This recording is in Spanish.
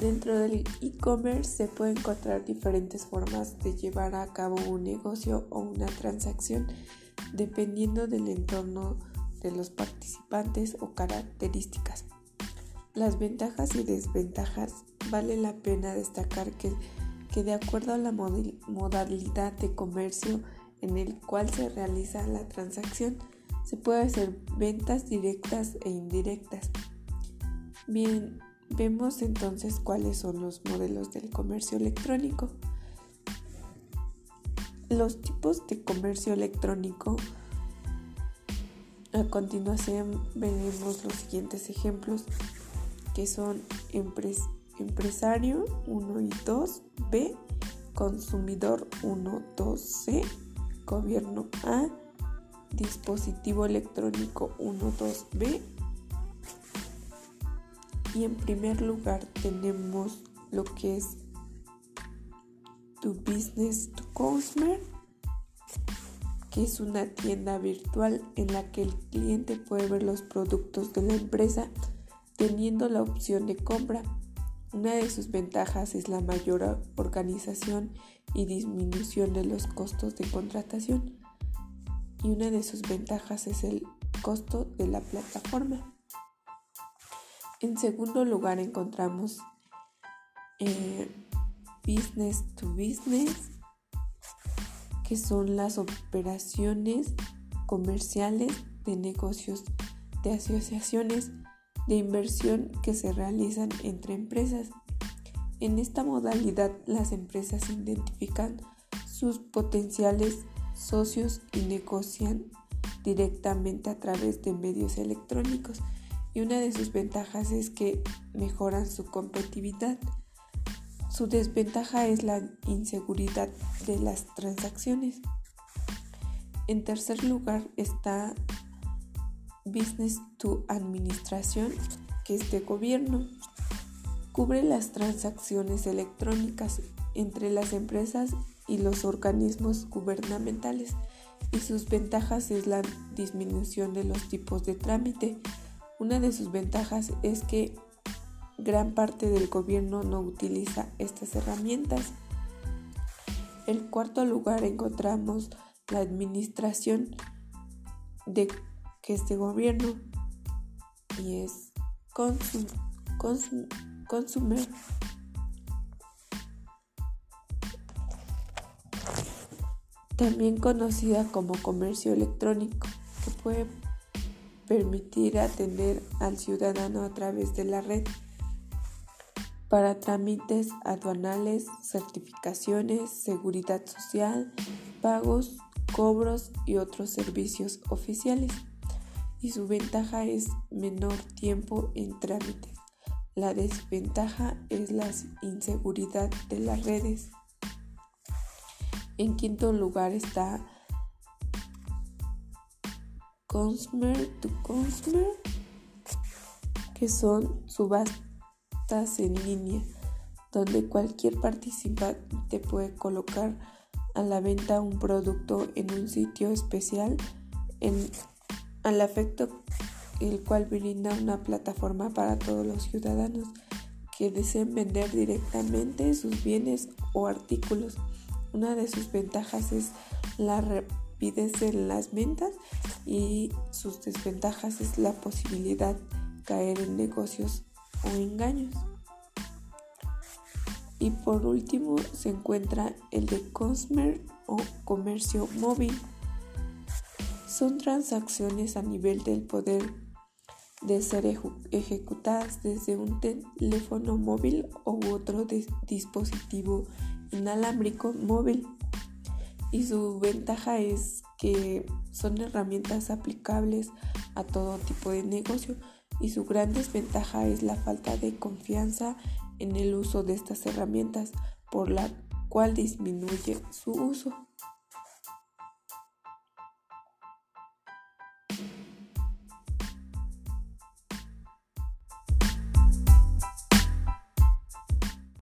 Dentro del e-commerce se pueden encontrar diferentes formas de llevar a cabo un negocio o una transacción dependiendo del entorno de los participantes o características. Las ventajas y desventajas vale la pena destacar que, que de acuerdo a la modalidad de comercio en el cual se realiza la transacción, se puede hacer ventas directas e indirectas. Bien, vemos entonces cuáles son los modelos del comercio electrónico. Los tipos de comercio electrónico. A continuación veremos los siguientes ejemplos que son empresario 1 y 2, B, consumidor 1, 2, C, gobierno A, dispositivo electrónico 1, 2, B. Y en primer lugar tenemos lo que es tu business to customer, que es una tienda virtual en la que el cliente puede ver los productos de la empresa teniendo la opción de compra. Una de sus ventajas es la mayor organización y disminución de los costos de contratación. Y una de sus ventajas es el costo de la plataforma. En segundo lugar encontramos eh, business to business, que son las operaciones comerciales de negocios de asociaciones de inversión que se realizan entre empresas. En esta modalidad las empresas identifican sus potenciales socios y negocian directamente a través de medios electrónicos y una de sus ventajas es que mejoran su competitividad. Su desventaja es la inseguridad de las transacciones. En tercer lugar está Business to Administración, que es de gobierno. Cubre las transacciones electrónicas entre las empresas y los organismos gubernamentales y sus ventajas es la disminución de los tipos de trámite. Una de sus ventajas es que gran parte del gobierno no utiliza estas herramientas. En cuarto lugar encontramos la administración de este gobierno y es consum, consumer. También conocida como comercio electrónico, que puede permitir atender al ciudadano a través de la red para trámites aduanales, certificaciones, seguridad social, pagos, cobros y otros servicios oficiales y su ventaja es menor tiempo en trámites. La desventaja es la inseguridad de las redes. En quinto lugar está Consumer to Consumer, que son subastas en línea, donde cualquier participante puede colocar a la venta un producto en un sitio especial en al afecto el cual brinda una plataforma para todos los ciudadanos que deseen vender directamente sus bienes o artículos. Una de sus ventajas es la rapidez en las ventas y sus desventajas es la posibilidad de caer en negocios o engaños. Y por último se encuentra el de consumer o comercio móvil son transacciones a nivel del poder de ser ejecutadas desde un teléfono móvil u otro dispositivo inalámbrico móvil. Y su ventaja es que son herramientas aplicables a todo tipo de negocio y su gran desventaja es la falta de confianza en el uso de estas herramientas por la cual disminuye su uso.